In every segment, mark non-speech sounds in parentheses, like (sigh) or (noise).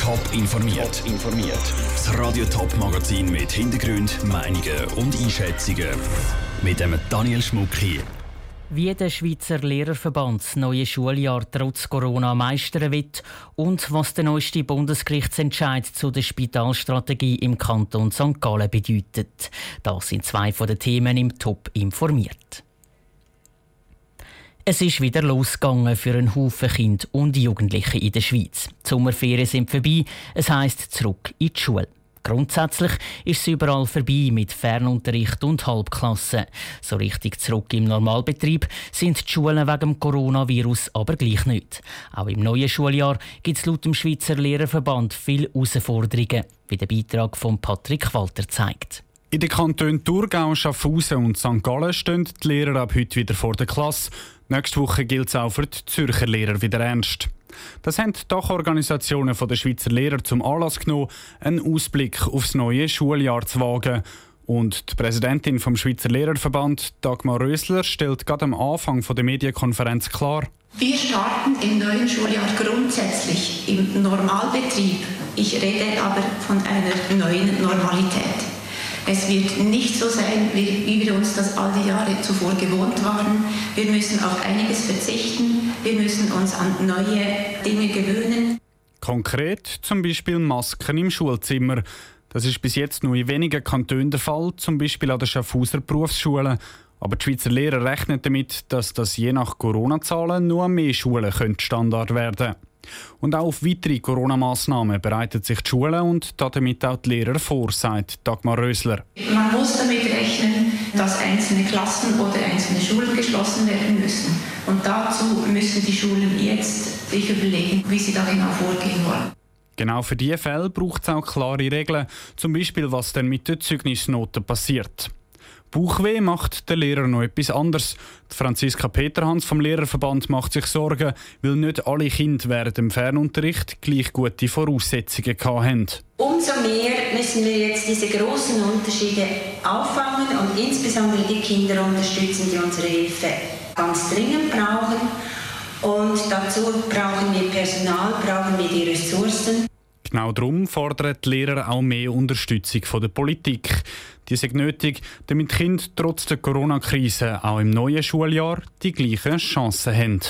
Top informiert. informiert. Das Radio Top Magazin mit Hintergrund, Meinungen und Einschätzungen mit dem Daniel Schmuck hier. Wie der Schweizer Lehrerverband das neue Schuljahr trotz Corona meistern wird und was der neueste Bundesgerichtsentscheid zu der Spitalstrategie im Kanton St. Gallen bedeutet. Das sind zwei von den Themen im Top informiert. Es ist wieder losgegangen für einen Haufen Kinder und Jugendliche in der Schweiz. Die Sommerferien sind vorbei, es heisst zurück in die Schule. Grundsätzlich ist es überall vorbei mit Fernunterricht und Halbklassen. So richtig zurück im Normalbetrieb sind die Schulen wegen dem Coronavirus aber gleich nicht. Auch im neuen Schuljahr gibt es laut dem Schweizer Lehrerverband viele Herausforderungen, wie der Beitrag von Patrick Walter zeigt. In den Kantonen Thurgau, Schaffhausen und St. Gallen stehen die Lehrer ab heute wieder vor der Klasse. Nächste Woche gilt es auch für die Zürcher Lehrer wieder ernst. Das haben die Dachorganisationen der Schweizer Lehrer zum Anlass genommen, einen Ausblick aufs neue Schuljahr zu wagen. Und die Präsidentin vom Schweizer Lehrerverband, Dagmar Rösler, stellt gerade am Anfang der Medienkonferenz klar, wir starten im neuen Schuljahr grundsätzlich im Normalbetrieb. Ich rede aber von einer neuen Normalität. Es wird nicht so sein, wie, wir uns das all die Jahre zuvor gewohnt waren. Wir müssen auf einiges verzichten. Wir müssen uns an neue Dinge gewöhnen. Konkret zum Beispiel Masken im Schulzimmer. Das ist bis jetzt nur in wenigen Kantonen der Fall, zum Beispiel an der Schaffhauser Berufsschule. Aber die Schweizer Lehrer rechnen damit, dass das je nach Corona-Zahlen nur mehr Schulen Standard werden könnte. Und auch auf weitere Corona-Massnahmen bereitet sich die Schule und damit auch die Lehrer vor, sagt Dagmar Rösler. Man muss damit rechnen, dass einzelne Klassen oder einzelne Schulen geschlossen werden müssen. Und dazu müssen die Schulen jetzt sich überlegen, wie sie da genau vorgehen wollen. Genau für diese Fälle braucht es auch klare Regeln, zum Beispiel was dann mit den Zeugnisnoten passiert. Bauchweh macht der Lehrer noch etwas anderes. Die Franziska Peterhans vom Lehrerverband macht sich Sorgen, weil nicht alle Kinder während dem Fernunterricht gleich gute Voraussetzungen hatten. Umso mehr müssen wir jetzt diese großen Unterschiede auffangen und insbesondere die Kinder unterstützen, die unsere Hilfe ganz dringend brauchen. Und dazu brauchen wir Personal, brauchen wir die Ressourcen. Genau darum fordern die Lehrer auch mehr Unterstützung von der Politik. Die sind nötig, damit die Kinder trotz der Corona-Krise auch im neuen Schuljahr die gleichen Chancen haben.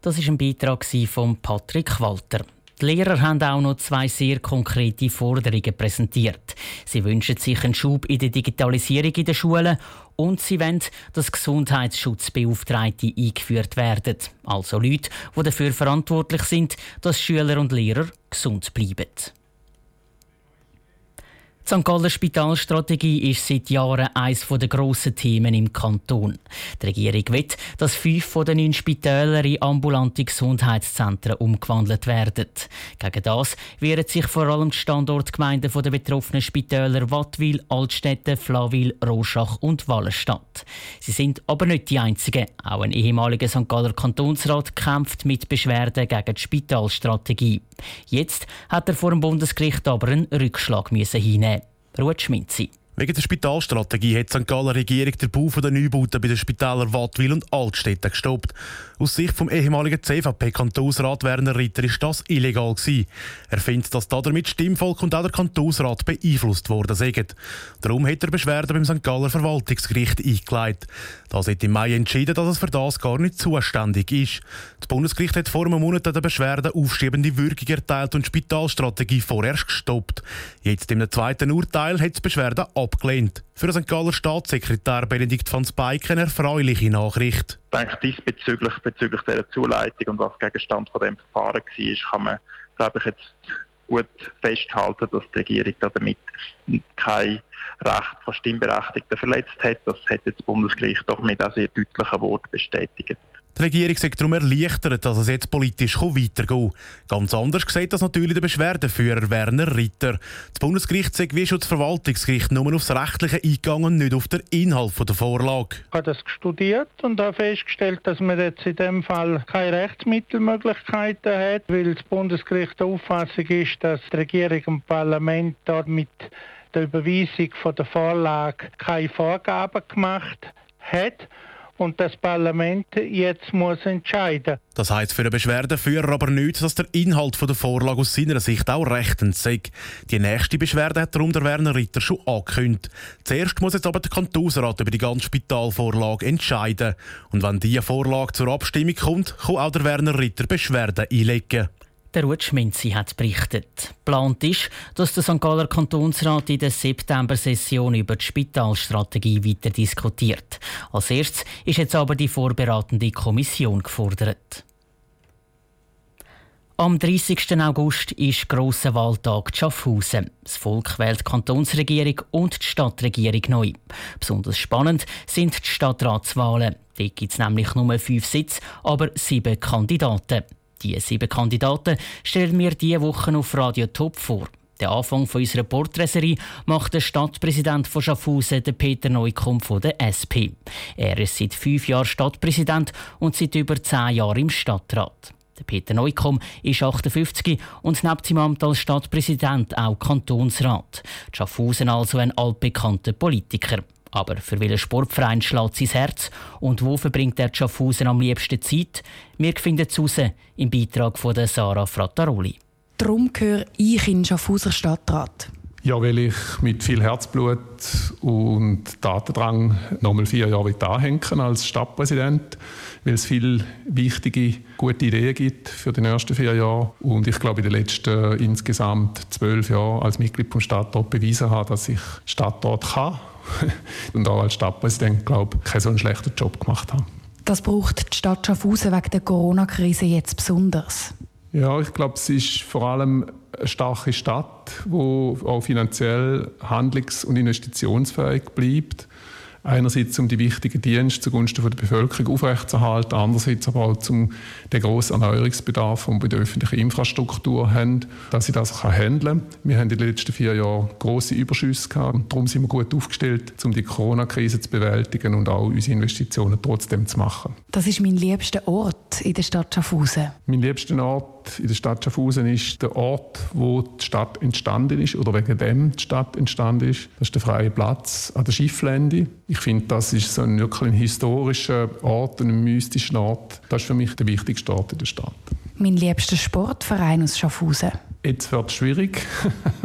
Das ist ein Beitrag von Patrick Walter. Die Lehrer haben auch noch zwei sehr konkrete Forderungen präsentiert. Sie wünschen sich einen Schub in der Digitalisierung in den Schulen und sie wollen, dass Gesundheitsschutzbeauftragte eingeführt werden. Also Leute, die dafür verantwortlich sind, dass Schüler und Lehrer gesund bleiben. Die St. Galler Spitalstrategie ist seit Jahren eines der grossen Themen im Kanton. Die Regierung will, dass fünf von den neun Spitälern in ambulante Gesundheitszentren umgewandelt werden. Gegen das wehren sich vor allem die Standortgemeinden der betroffenen Spitäler Wattwil, Altstädte, Flawil, Roschach und Wallenstadt. Sie sind aber nicht die einzigen. Auch ein ehemaliger St. Galler Kantonsrat kämpft mit Beschwerden gegen die Spitalstrategie. Jetzt hat er vor dem Bundesgericht aber einen Rückschlag hinnehmen Ruth Schminzi. Wegen der Spitalstrategie hat die St. Galler Regierung den Bau der Neubauten bei den Spitälern Wattwil und Altstädte gestoppt. Aus Sicht vom ehemaligen CVP-Kantonsrat Werner Ritter ist das illegal gewesen. Er findet, dass damit Stimmvolk und auch der Kantonsrat beeinflusst worden sind. Darum hat er Beschwerden beim St. Galler Verwaltungsgericht eingeleitet. Das hat im Mai entschieden, dass es für das gar nicht zuständig ist. Das Bundesgericht hat vor einem Monat der Beschwerde aufschiebende Wirkung erteilt und die Spitalstrategie vorerst gestoppt. Jetzt im zweiten Urteil hat die Beschwerde abgelehnt. Für den St. Galler Staatssekretär Benedikt van Speyk eine erfreuliche Nachricht. Ich denke, diesbezüglich bezüglich dieser Zuleitung und was Gegenstand von dem Verfahren war, kann man, glaube ich, jetzt gut festhalten, dass die Regierung damit kein Recht von Stimmberechtigten verletzt hat. Das hat jetzt das Bundesgericht doch mit einem sehr deutlichen Wort bestätigt. Die Regierung sagt darum erleichtert, dass es jetzt politisch weitergehen kann. Ganz anders sieht das natürlich der Beschwerdeführer Werner Ritter. Das Bundesgericht sagt wie schon das Verwaltungsgericht nur aufs Rechtliche eingegangen und nicht auf den Inhalt der Vorlage. Ich habe das studiert und habe festgestellt, dass man jetzt in dem Fall keine Rechtsmittelmöglichkeiten hat, weil das Bundesgericht der Auffassung ist, dass die Regierung und Parlament dort mit der Überweisung der Vorlage keine Vorgaben gemacht hat und das Parlament jetzt muss entscheiden. Das heisst für den Beschwerdeführer aber nicht, dass der Inhalt der Vorlage aus seiner Sicht auch rechtens sei. Die nächste Beschwerde hat darum der Werner Ritter schon angekündigt. Zuerst muss jetzt aber der Kantonsrat über die ganze Spitalvorlage entscheiden. Und wenn diese Vorlage zur Abstimmung kommt, kann auch der Werner Ritter Beschwerden einlegen. Der Ruth Schminzi hat berichtet. Plant ist, dass der St. Galler Kantonsrat in der September-Session über die Spitalstrategie weiter diskutiert. Als erstes ist jetzt aber die vorberatende Kommission gefordert. Am 30. August ist grosser Wahltag Schaffhausen. Das Volk wählt die Kantonsregierung und die Stadtregierung neu. Besonders spannend sind die Stadtratswahlen. Dort gibt es nämlich nur fünf Sitze, aber sieben Kandidaten. Die sieben Kandidaten stellen wir diese Woche auf Radio Top vor. Den Anfang unserer Porträtserie macht der Stadtpräsident von Schaffhausen, Peter Neukomm von der SP. Er ist seit fünf Jahren Stadtpräsident und seit über zehn Jahren im Stadtrat. Der Peter Neukomm ist 58 und neben seinem Amt als Stadtpräsident auch Kantonsrat. Schaffhausen also ein altbekannter Politiker. Aber für welchen Sportverein schlägt sein Herz und wo verbringt er Schaffhausen am liebsten Zeit? Wir finden es raus im Beitrag von Sarah Frattaroli. Darum gehöre ich in Schaffhauser Stadtrat. Ja, weil ich mit viel Herzblut und Datendrang nochmal vier Jahre anhängen als Stadtpräsident, weil es viele wichtige, gute Ideen gibt für die nächsten vier Jahre. Und ich glaube, in den letzten insgesamt zwölf Jahren als Mitglied vom Stadtrat bewiesen habe, dass ich Stadtrat kann (laughs) und auch als Stadtpräsident, glaube ich, keinen so einen schlechten Job gemacht habe. Das braucht die Stadt Schaffhausen wegen der Corona-Krise jetzt besonders. Ja, ich glaube, es ist vor allem eine starke Stadt, die auch finanziell handlungs- und investitionsfähig bleibt. Einerseits um die wichtigen Dienste zugunsten der Bevölkerung aufrechtzuerhalten, andererseits aber auch um den grossen Erneuerungsbedarf, den wir bei der öffentlichen Infrastruktur haben, dass sie das handeln kann. Wir haben in den letzten vier Jahren grosse Überschüsse gehabt und darum sind wir gut aufgestellt, um die Corona-Krise zu bewältigen und auch unsere Investitionen trotzdem zu machen. Das ist mein liebster Ort in der Stadt Schaffhausen. Mein liebster Ort in der Stadt Schaffhausen ist der Ort, wo die Stadt entstanden ist oder wegen dem die Stadt entstanden ist. Das ist der freie Platz an der Schifflände. Ich finde, das ist so ein wirklich ein historischer Ort, ein mystischer Ort. Das ist für mich der wichtigste Ort in der Stadt. Mein liebster Sportverein aus Schaffhausen. Jetzt wird es schwierig.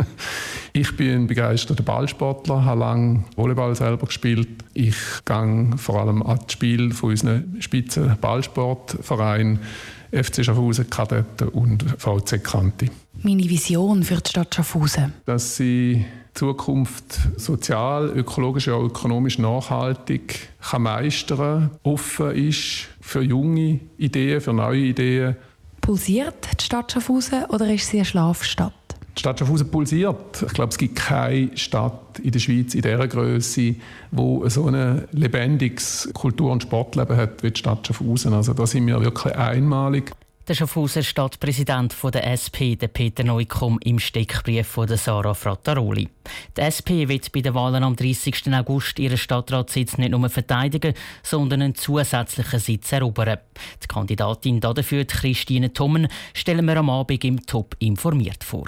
(laughs) ich bin ein begeisterter Ballsportler, habe lange Volleyball selber gespielt. Ich gehe vor allem an das Spiel von unseren Spitzen Ballsportvereinen FC Schaffhausen Kadetten und VC Kanti. Meine Vision für die Stadt Schaffhausen? Dass sie Zukunft sozial, ökologisch und ökonomisch nachhaltig kann meistern, offen ist für junge Ideen, für neue Ideen. Pulsiert die Stadt Schaffhausen oder ist sie eine Schlafstadt? Die Stadt Schaffhausen pulsiert. Ich glaube, es gibt keine Stadt in der Schweiz in dieser Größe, wo so ein lebendiges Kultur- und Sportleben hat wie die Stadt Schaffhausen. Also da sind wir wirklich einmalig. Der Schaffhauser Stadtpräsident der SP, der Peter Neukomm, im Steckbrief von Sarah Frattaroli. Die SP wird bei den Wahlen am 30. August ihren Stadtratssitz nicht nur verteidigen, sondern einen zusätzlichen Sitz erobern. Die Kandidatin dafür, Christine Thommen, stellen wir am Abend im Top informiert vor.